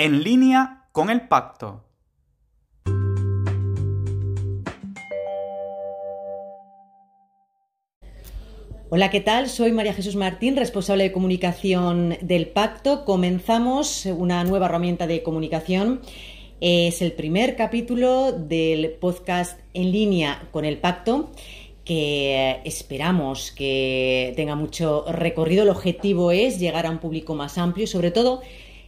En línea con el pacto. Hola, ¿qué tal? Soy María Jesús Martín, responsable de comunicación del Pacto. Comenzamos una nueva herramienta de comunicación. Es el primer capítulo del podcast en línea con el Pacto que esperamos que tenga mucho recorrido. El objetivo es llegar a un público más amplio y sobre todo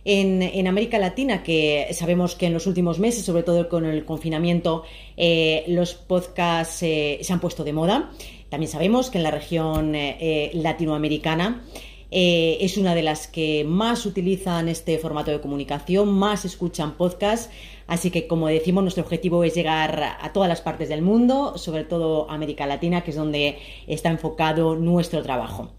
en, América Latina, que sabemos que en los últimos meses, sobre todo con el confinamiento, eh, los podcasts eh, se han puesto de moda. También sabemos que en la región eh, latinoamericana es una de las que más utilizan este formato de comunicación, más escuchan podcasts. Así que, como decimos, nuestro objetivo es llegar a todas las partes del mundo, sobre todo América Latina, que es donde está enfocado nuestro trabajo.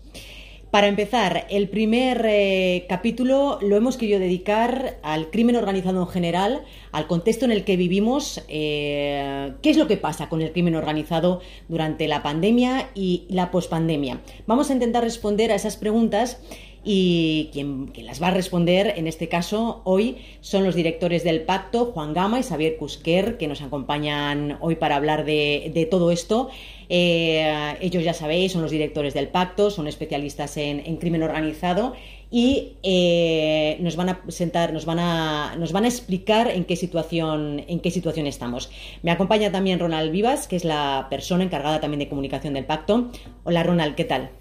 Para empezar, el primer eh, capítulo lo hemos querido dedicar al crimen organizado en general, al contexto en el que vivimos, eh, qué es lo que pasa con el crimen organizado durante la pandemia y la pospandemia. Vamos a intentar responder a esas preguntas y quien, las va a responder en este caso hoy son los directores del pacto, Juan Gama y Xavier Cusquer, que nos acompañan hoy para hablar de, todo esto. Eh, ellos ya sabéis, son los directores del pacto, son especialistas en, crimen organizado y eh, nos van a sentar, nos van a, nos van a explicar en qué situación, en qué situación estamos. Me acompaña también Ronald Vivas, que es la persona encargada también de comunicación del pacto. Hola Ronald, ¿qué tal?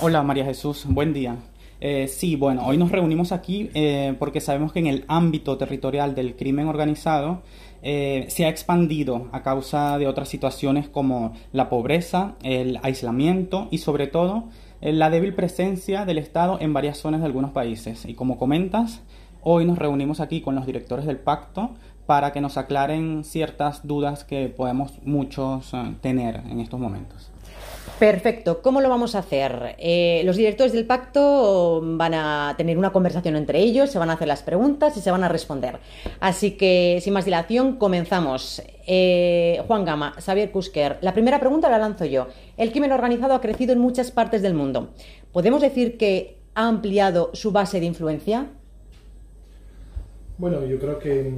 Hola María Jesús, buen día. Eh, sí, bueno, hoy nos reunimos aquí eh, porque sabemos que en el ámbito territorial del crimen organizado eh, se ha expandido a causa de otras situaciones como la pobreza, el aislamiento y sobre todo la débil presencia del Estado en varias zonas de algunos países. Y como comentas, hoy nos reunimos aquí con los directores del pacto para que nos aclaren ciertas dudas que podemos muchos tener en estos momentos. Perfecto. ¿Cómo lo vamos a hacer? Eh, los directores del pacto van a tener una conversación entre ellos, se van a hacer las preguntas y se van a responder. Así que, sin más dilación, comenzamos. Eh, Juan Gama, Xavier Kusker, la primera pregunta la lanzo yo. El crimen organizado ha crecido en muchas partes del mundo. ¿Podemos decir que ha ampliado su base de influencia? Bueno, yo creo que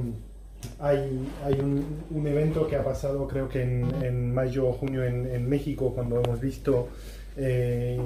hay, hay un, evento que ha pasado creo que en, mayo o junio en, México cuando hemos visto eh,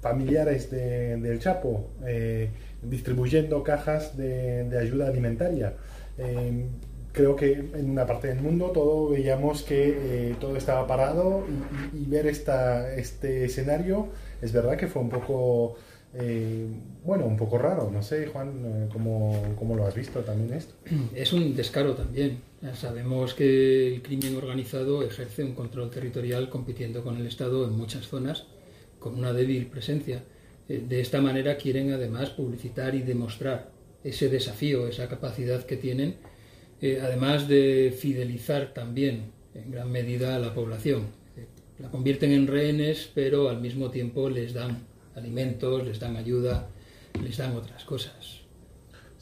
familiares de, del Chapo eh, distribuyendo cajas de, ayuda alimentaria. Eh, creo que en una parte del mundo todo veíamos que todo estaba parado y, y, y ver esta, este escenario es verdad que fue un poco eh, bueno, un poco raro, no sé, Juan, eh, ¿cómo, lo has visto también esto? Es un descaro también. sabemos que el crimen organizado ejerce un control territorial compitiendo con el Estado en muchas zonas con una débil presencia. Eh, de esta manera quieren además publicitar y demostrar ese desafío, esa capacidad que tienen, además de fidelizar también en gran medida a la población. la convierten en rehenes, pero al mismo tiempo les dan alimentos, les dan ayuda, les dan otras cosas.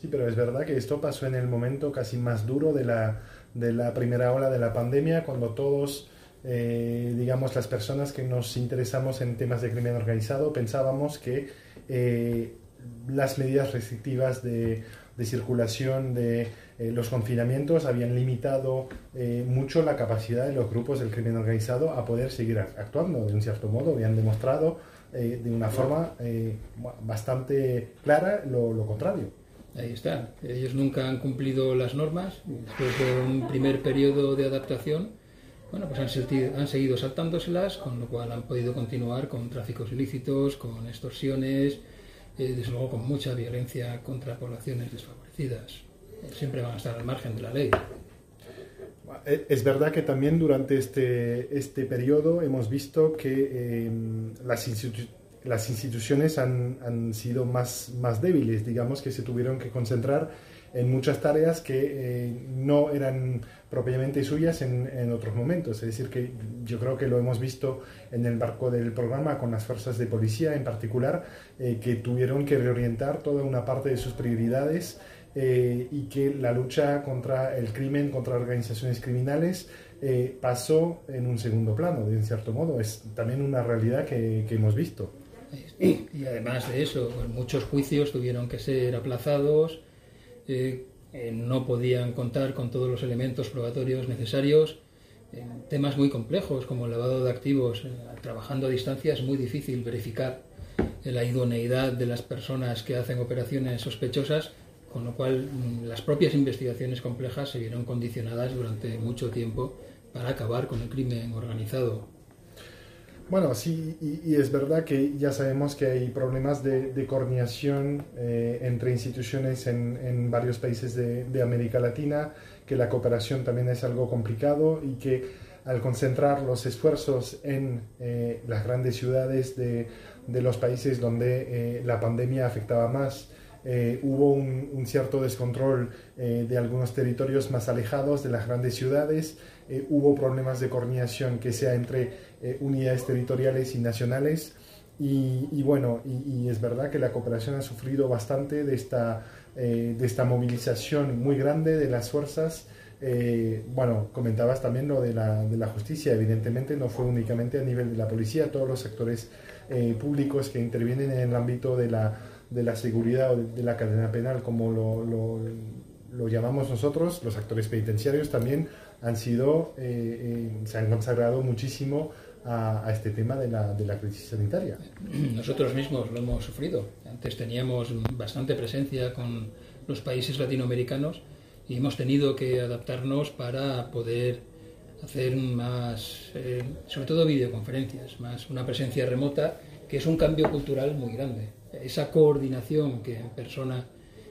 Sí, pero es verdad que esto pasó en el momento casi más duro de la, de la primera ola de la pandemia, cuando todos, eh, digamos, las personas que nos interesamos en temas de crimen organizado, pensábamos que eh, las medidas restrictivas de, de circulación de eh, los confinamientos habían limitado mucho la capacidad de los grupos del crimen organizado a poder seguir actuando. De un cierto modo, habían demostrado eh, de una forma eh, bastante clara lo, contrario. Ahí está. Ellos nunca han cumplido las normas. Después de un primer periodo de adaptación, bueno, pues han, han seguido saltándoselas, con lo cual han podido continuar con tráficos ilícitos, con extorsiones, eh, desde luego con mucha violencia contra poblaciones desfavorecidas. Siempre van a estar al margen de la ley. Eh, es verdad que también durante este, este periodo hemos visto que em, las, las, instituciones han, han, sido más, más débiles, digamos que se tuvieron que concentrar en muchas tareas que eh, no eran propiamente suyas en, en, otros momentos. Es decir, que yo creo que lo hemos visto en el marco del programa con las fuerzas de policía en particular, eh, que tuvieron que reorientar toda una parte de sus prioridades eh, y que la lucha contra el crimen, contra organizaciones criminales, eh, pasó en un segundo plano, de un cierto modo. Es también una realidad que, hemos visto. Y además de eso, muchos juicios tuvieron que ser aplazados. Eh, eh, no podían contar con todos los elementos probatorios necesarios. En temas muy complejos como el lavado de activos, eh, trabajando a distancia es muy difícil verificar la idoneidad de las personas que hacen operaciones sospechosas, con lo cual mm, las propias investigaciones complejas se vieron condicionadas durante mucho tiempo para acabar con el crimen organizado. Bueno, sí, y, es verdad que ya sabemos que hay problemas de, coordinación eh, entre instituciones en, varios países de, América Latina, que la cooperación también es algo complicado y que al concentrar los esfuerzos en eh, las grandes ciudades de, los países donde eh, la pandemia afectaba más, hubo un, cierto descontrol de algunos territorios más alejados de las grandes ciudades, hubo problemas de coordinación que sea entre eh, unidades territoriales y nacionales. Y, bueno, y, es verdad que la cooperación ha sufrido bastante de esta, eh, de esta movilización muy grande de las fuerzas. Eh, bueno, comentabas también lo de la, de la, justicia, evidentemente no fue únicamente a nivel de la policía, todos los actores públicos que intervienen en el ámbito de la, de la seguridad o de, la cadena penal, como lo, lo, llamamos nosotros, los actores penitenciarios también han sido, se han consagrado muchísimo a, este tema de la, de la, crisis sanitaria. Nosotros mismos lo hemos sufrido. Antes teníamos bastante presencia con los países latinoamericanos y hemos tenido que adaptarnos para poder hacer más, eh, sobre todo videoconferencias, más una presencia remota, que es un cambio cultural muy grande. Esa coordinación que en persona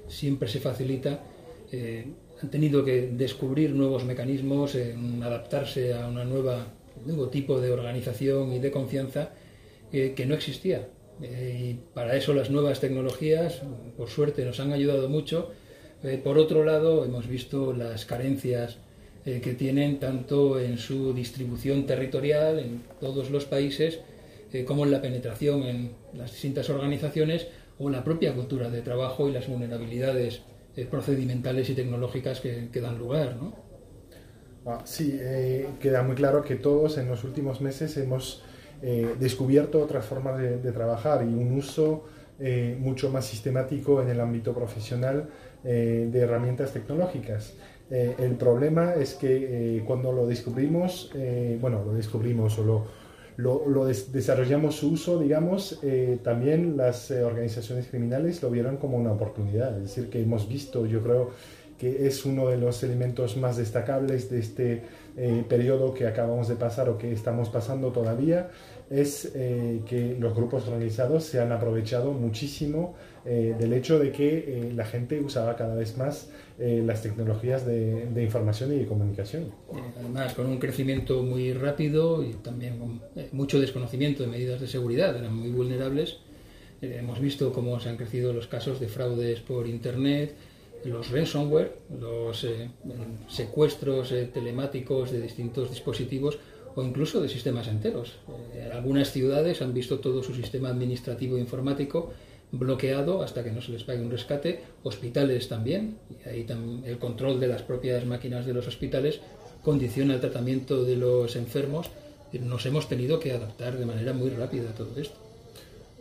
siempre se facilita, eh, han tenido que descubrir nuevos mecanismos, adaptarse a una nueva nuevo tipo de organización y de confianza eh, que no existía. Eh, y para eso las nuevas tecnologías, por suerte, nos han ayudado mucho. Eh, por otro lado, hemos visto las carencias que tienen tanto en su distribución territorial en todos los países, como en la penetración en las distintas organizaciones o la propia cultura de trabajo y las vulnerabilidades procedimentales y tecnológicas que, que dan lugar. ¿no? Ah, sí, eh, queda muy claro que todos en los últimos meses hemos eh, descubierto otras formas de, trabajar y un uso eh, mucho más sistemático en el ámbito profesional de herramientas tecnológicas. el problema es que cuando lo descubrimos, bueno, lo descubrimos o lo, desarrollamos su uso, digamos, también las organizaciones criminales lo vieron como una oportunidad. Es decir, que hemos visto, yo creo, que es uno de los elementos más destacables de este eh, periodo que acabamos de pasar o que estamos pasando todavía, es eh, que los grupos organizados se han aprovechado muchísimo eh, del hecho de que la gente usaba cada vez más las tecnologías de, de, información y de comunicación. Además, con un crecimiento muy rápido y también con mucho desconocimiento de medidas de seguridad, eran muy vulnerables. hemos visto cómo se han crecido los casos de fraudes por Internet, los ransomware, los eh, secuestros eh, telemáticos de distintos dispositivos o incluso de sistemas enteros. Eh, algunas ciudades han visto todo su sistema administrativo e informático bloqueado hasta que no se les pague un rescate, hospitales también, y ahí el control de las propias máquinas de los hospitales condiciona el tratamiento de los enfermos. Nos hemos tenido que adaptar de manera muy rápida a todo esto.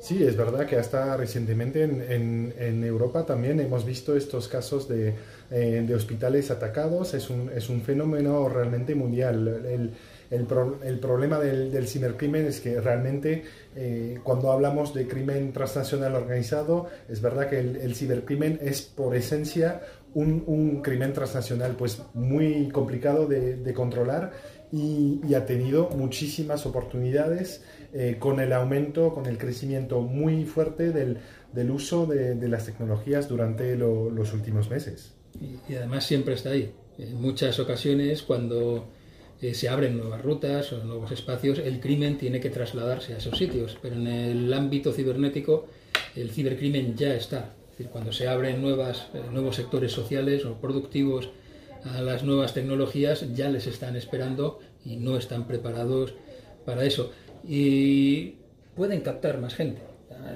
Sí, es verdad que hasta recientemente en, Europa también hemos visto estos casos de, eh, de hospitales atacados. Es un, es un, fenómeno realmente mundial. El, el problema del, del, cibercrimen es que realmente eh, cuando hablamos de crimen transnacional organizado, es verdad que el, cibercrimen es por esencia un, un, crimen transnacional pues muy complicado de, de controlar y, y ha tenido muchísimas oportunidades eh, con el aumento, con el crecimiento muy fuerte del, del uso de, de, las tecnologías durante los últimos meses. Y, además siempre está ahí. En muchas ocasiones cuando eh, se abren nuevas rutas o nuevos espacios, el crimen tiene que trasladarse a esos sitios, pero en el ámbito cibernético el cibercrimen ya está. Es decir, cuando se abren eh, nuevos sectores sociales o productivos a las nuevas tecnologías, ya les están esperando y no están preparados para eso y pueden captar más gente.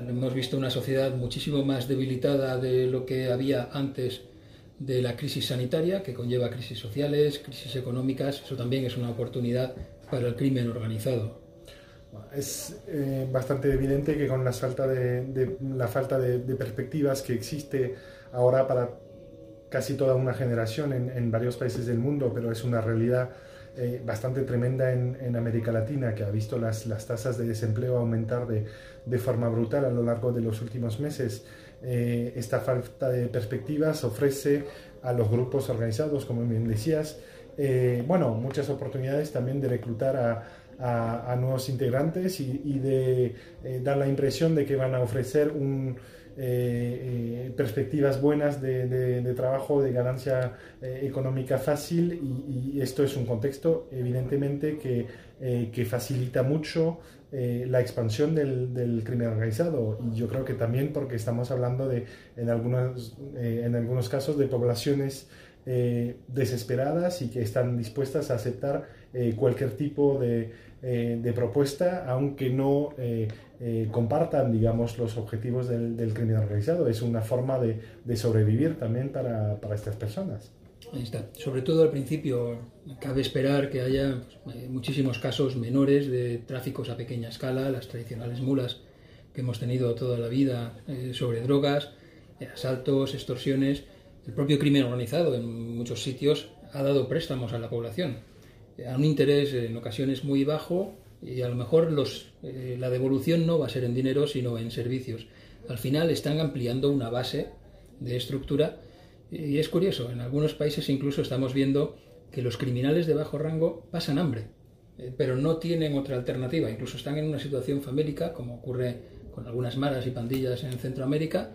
Hemos visto una sociedad muchísimo más debilitada de lo que había antes de la crisis sanitaria, que conlleva crisis sociales, crisis económicas. Eso también es una oportunidad para el crimen organizado. Es eh, bastante evidente que con la falta de, la falta de, perspectivas que existe ahora para casi toda una generación en, varios países del mundo, pero es una realidad eh, bastante tremenda en, América Latina, que ha visto las, las tasas de desempleo aumentar de, de, forma brutal a lo largo de los últimos meses. Eh, esta falta de perspectivas ofrece a los grupos organizados, como bien decías, eh, bueno, muchas oportunidades también de reclutar a, a, nuevos integrantes y, de dar la impresión de que van a ofrecer un, eh, eh, perspectivas buenas de, trabajo, de ganancia eh, económica fácil y, esto es un contexto evidentemente que, facilita mucho la expansión del, crimen organizado. Y yo creo que también porque estamos hablando de en algunos, en algunos casos de poblaciones desesperadas y que están dispuestas a aceptar cualquier tipo de, de propuesta aunque no eh, compartan, digamos, los objetivos del, crimen organizado. Es una forma de, sobrevivir también para, estas personas. Ahí está. Sobre todo al principio cabe esperar que haya pues, eh, muchísimos casos menores de tráficos a pequeña escala, las tradicionales mulas que hemos tenido toda la vida eh, sobre drogas, asaltos, extorsiones. El propio crimen organizado en muchos sitios ha dado préstamos a la población a un interés en ocasiones muy bajo y a lo mejor los, eh, la devolución no va a ser en dinero, sino en servicios. Al final están ampliando una base de estructura y es curioso, en algunos países incluso estamos viendo que los criminales de bajo rango pasan hambre, eh, pero no tienen otra alternativa, incluso están en una situación famélica, como ocurre con algunas maras y pandillas en Centroamérica,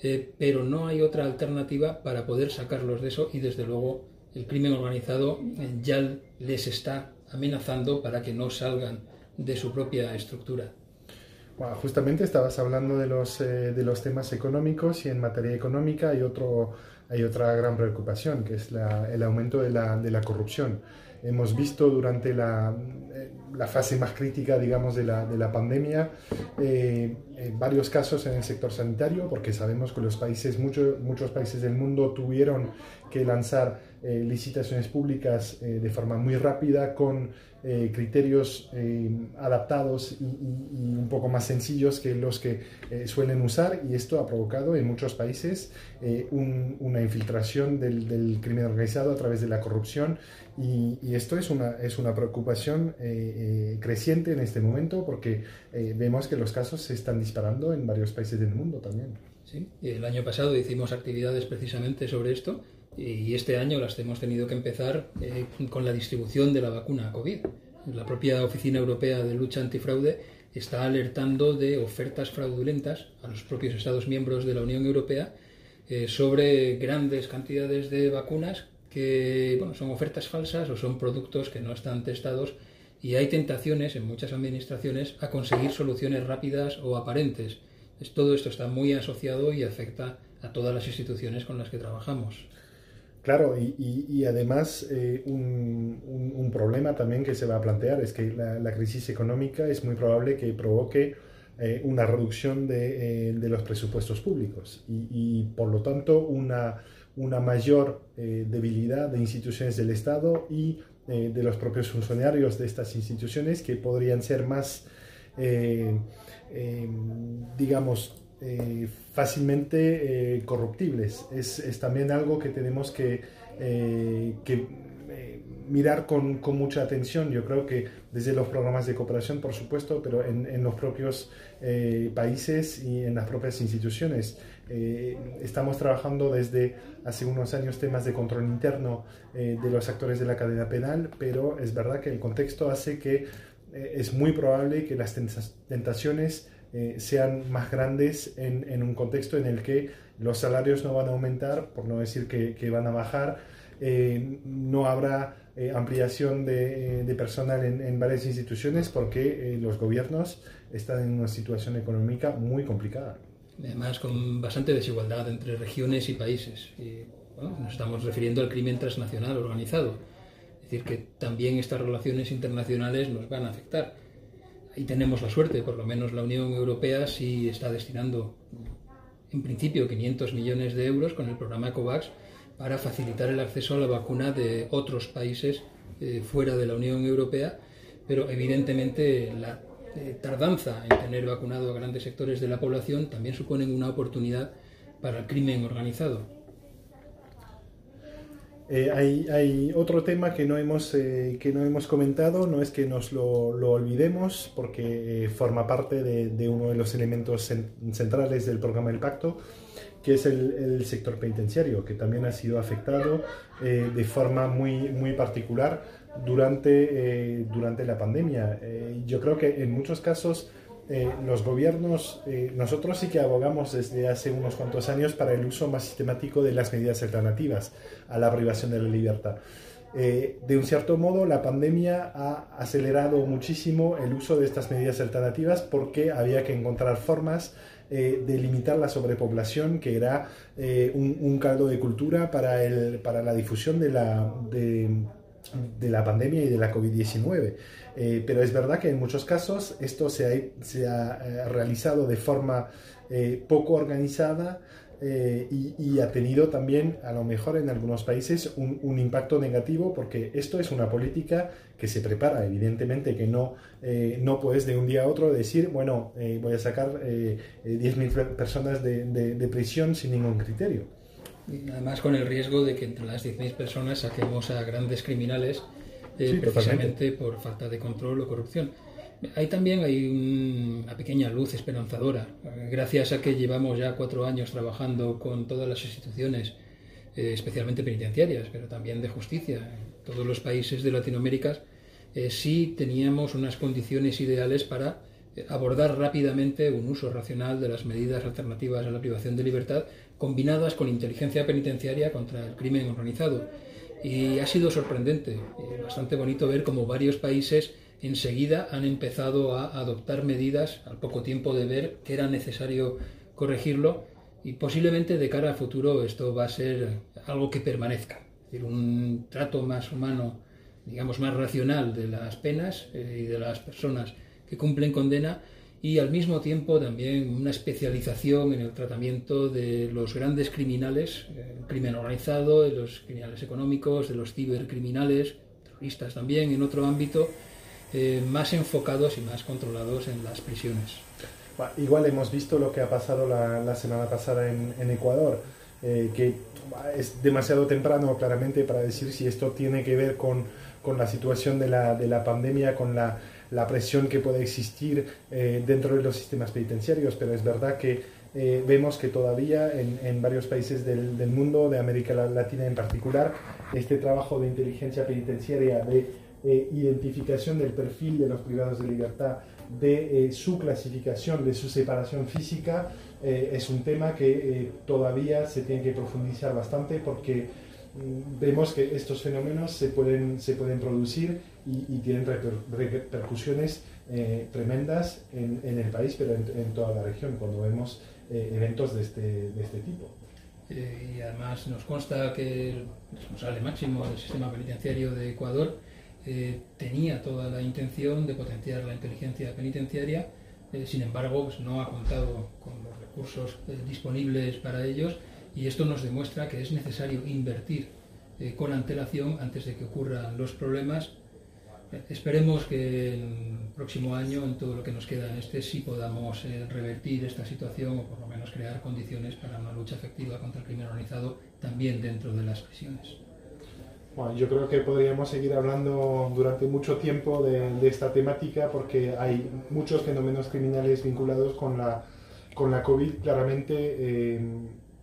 eh, pero no hay otra alternativa para poder sacarlos de eso y desde luego el crimen organizado ya les está amenazando para que no salgan de su propia estructura. Bueno, justamente estabas hablando de los, eh, de los temas económicos y en materia económica hay, otro, hay otra gran preocupación, que es el aumento de la, de la corrupción. Hemos visto durante la, eh, la, fase más crítica, digamos, de la, de la pandemia, eh, varios casos en el sector sanitario, porque sabemos que los países, muchos muchos países del mundo tuvieron que lanzar eh, licitaciones públicas eh, de forma muy rápida con eh, criterios adaptados y, un poco más sencillos que los que suelen usar y esto ha provocado en muchos países una infiltración del, crimen organizado a través de la corrupción y, esto es una, es una preocupación creciente en este momento porque vemos que los casos se están disparando en varios países del mundo también. Sí, el año pasado hicimos actividades precisamente sobre esto y este año las hemos tenido que empezar eh, con la distribución de la vacuna COVID. La propia Oficina Europea de Lucha Antifraude está alertando de ofertas fraudulentas a los propios Estados miembros de la Unión Europea eh, sobre grandes cantidades de vacunas que bueno, son ofertas falsas o son productos que no están testados y hay tentaciones en muchas administraciones a conseguir soluciones rápidas o aparentes. todo esto está muy asociado y afecta a todas las instituciones con las que trabajamos. Claro, y, además eh, un, problema también que se va a plantear es que la, crisis económica es muy probable que provoque eh, una reducción de, eh, los presupuestos públicos y, por lo tanto una, una mayor debilidad de instituciones del Estado y de los propios funcionarios de estas instituciones que podrían ser más, digamos, eh, fácilmente eh, corruptibles. Es, también algo que tenemos que, eh, mirar con, mucha atención. Yo creo que desde los programas de cooperación, por supuesto, pero en, los propios países y en las propias instituciones. Estamos trabajando desde hace unos años temas de control interno de los actores de la cadena penal, pero es verdad que el contexto hace que es muy probable que las tentaciones eh, sean más grandes en, un contexto en el que los salarios no van a aumentar, por no decir que, van a bajar, eh, no habrá eh, ampliación de, personal en, varias instituciones porque los gobiernos están en una situación económica muy complicada. Además, con bastante desigualdad entre regiones y países. nos estamos refiriendo al crimen transnacional organizado. Es decir, que también estas relaciones internacionales nos van a afectar y tenemos la suerte, por lo menos la Unión Europea sí está destinando en principio 500 millones de euros con el programa COVAX para facilitar el acceso a la vacuna de otros países eh, fuera de la Unión Europea, pero evidentemente la eh, tardanza en tener vacunado a grandes sectores de la población también supone una oportunidad para el crimen organizado. Eh, hay, otro tema que no hemos, eh, que no hemos comentado, no es que nos lo, olvidemos, porque eh, forma parte de, uno de los elementos centrales del programa del pacto, que es el, sector penitenciario, que también ha sido afectado de forma muy, muy particular durante, durante la pandemia. yo creo que en muchos casos eh, los gobiernos, eh, nosotros sí que abogamos desde hace unos cuantos años para el uso más sistemático de las medidas alternativas a la privación de la libertad. Eh, de un cierto modo, la pandemia ha acelerado muchísimo el uso de estas medidas alternativas porque había que encontrar formas de limitar la sobrepoblación, que era un, caldo de cultura para, el, para la difusión de la, de, de la pandemia y de la COVID-19. Eh, pero es verdad que en muchos casos esto se ha, eh, realizado de forma eh, poco organizada y, ha tenido también, a lo mejor en algunos países, un, impacto negativo porque esto es una política que se prepara, evidentemente que no, no puedes de un día a otro decir, bueno, voy a sacar 10.000 personas de prisión sin ningún criterio. Además, con el riesgo de que entre las 10.000 personas saquemos a grandes criminales eh, precisamente por falta de control o corrupción. Ahí también hay una pequeña luz esperanzadora, gracias a que llevamos ya cuatro años trabajando con todas las instituciones, eh, especialmente penitenciarias, pero también de justicia. En todos los países de Latinoamérica eh, sí teníamos unas condiciones ideales para abordar rápidamente un uso racional de las medidas alternativas a la privación de libertad combinadas con inteligencia penitenciaria contra el crimen organizado. Y ha sido sorprendente, y bastante bonito ver cómo varios países enseguida han empezado a adoptar medidas al poco tiempo de ver que era necesario corregirlo y posiblemente de cara a futuro esto va a ser algo que permanezca, es decir, un trato más humano, digamos más racional de las penas eh, y de las personas que cumplen condena y al mismo tiempo también una especialización en el tratamiento de los grandes criminales, el eh, crimen organizado, de los criminales económicos, de los cibercriminales, terroristas también en otro ámbito, eh, más enfocados y más controlados en las prisiones. Igual hemos visto lo que ha pasado la, semana pasada en, Ecuador, eh, que es demasiado temprano claramente para decir si esto tiene que ver con, con la situación de la, de la pandemia, con la la presión que puede existir eh, dentro de los sistemas penitenciarios, pero es verdad que eh, vemos que todavía en, varios países del, mundo, de América Latina en particular, este trabajo de inteligencia penitenciaria, de eh, identificación del perfil de los privados de libertad, de su clasificación, de su separación física, es un tema que todavía se tiene que profundizar bastante porque vemos que estos fenómenos se pueden, se pueden producir y, tienen repercusiones eh, tremendas en, el país, pero en, toda la región, cuando vemos eh, eventos de este, de este tipo. Eh, y además nos consta que el responsable máximo del sistema penitenciario de Ecuador tenía toda la intención de potenciar la inteligencia penitenciaria, sin embargo pues no ha contado con los recursos disponibles para ellos y esto nos demuestra que es necesario invertir con antelación antes de que ocurran los problemas Esperemos que el próximo año, en todo lo que nos queda en este, sí podamos eh, revertir esta situación o por lo menos crear condiciones para una lucha efectiva contra el crimen organizado también dentro de las prisiones. Bueno, yo creo que podríamos seguir hablando durante mucho tiempo de, esta temática porque hay muchos fenómenos criminales vinculados con la, con la COVID. Claramente, eh,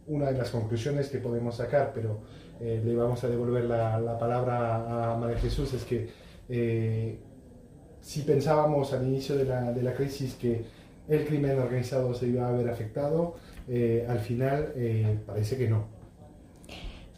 una de las conclusiones que podemos sacar, pero eh, le vamos a devolver la, la palabra a María Jesús, es que eh, si pensábamos al inicio de la, de la, crisis que el crimen organizado se iba a ver afectado, eh, al final parece que no.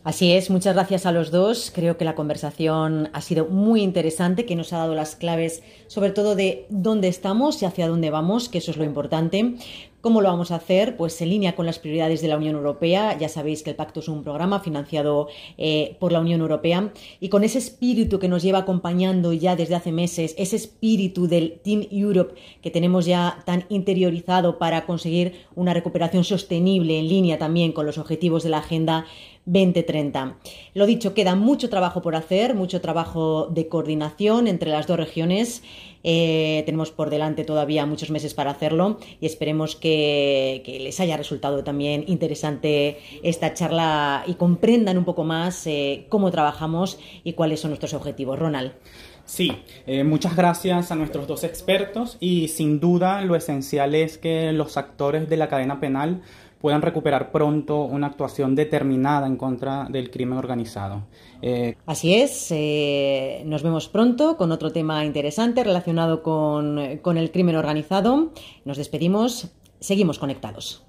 Así es, muchas gracias a los dos. Creo que la conversación ha sido muy interesante, que nos ha dado las claves sobre todo de dónde estamos y hacia dónde vamos, que eso es lo importante. ¿Cómo lo vamos a hacer? Pues en línea con las prioridades de la Unión Europea. Ya sabéis que el pacto es un programa financiado eh, por la Unión Europea y con ese espíritu que nos lleva acompañando ya desde hace meses, ese espíritu del Team Europe que tenemos ya tan interiorizado para conseguir una recuperación sostenible en línea también con los objetivos de la Agenda 2030. Lo dicho, queda mucho trabajo por hacer, mucho trabajo de coordinación entre las dos regiones Eh, tenemos por delante todavía muchos meses para hacerlo y esperemos que, les haya resultado también interesante esta charla y comprendan un poco más eh, cómo trabajamos y cuáles son nuestros objetivos. Ronald. Sí, eh, muchas gracias a nuestros dos expertos y sin duda lo esencial es que los actores de la cadena penal puedan recuperar pronto una actuación determinada en contra del crimen organizado. Eh, Así es, eh, nos vemos pronto con otro tema interesante relacionado con, con el crimen organizado. Nos despedimos, seguimos conectados.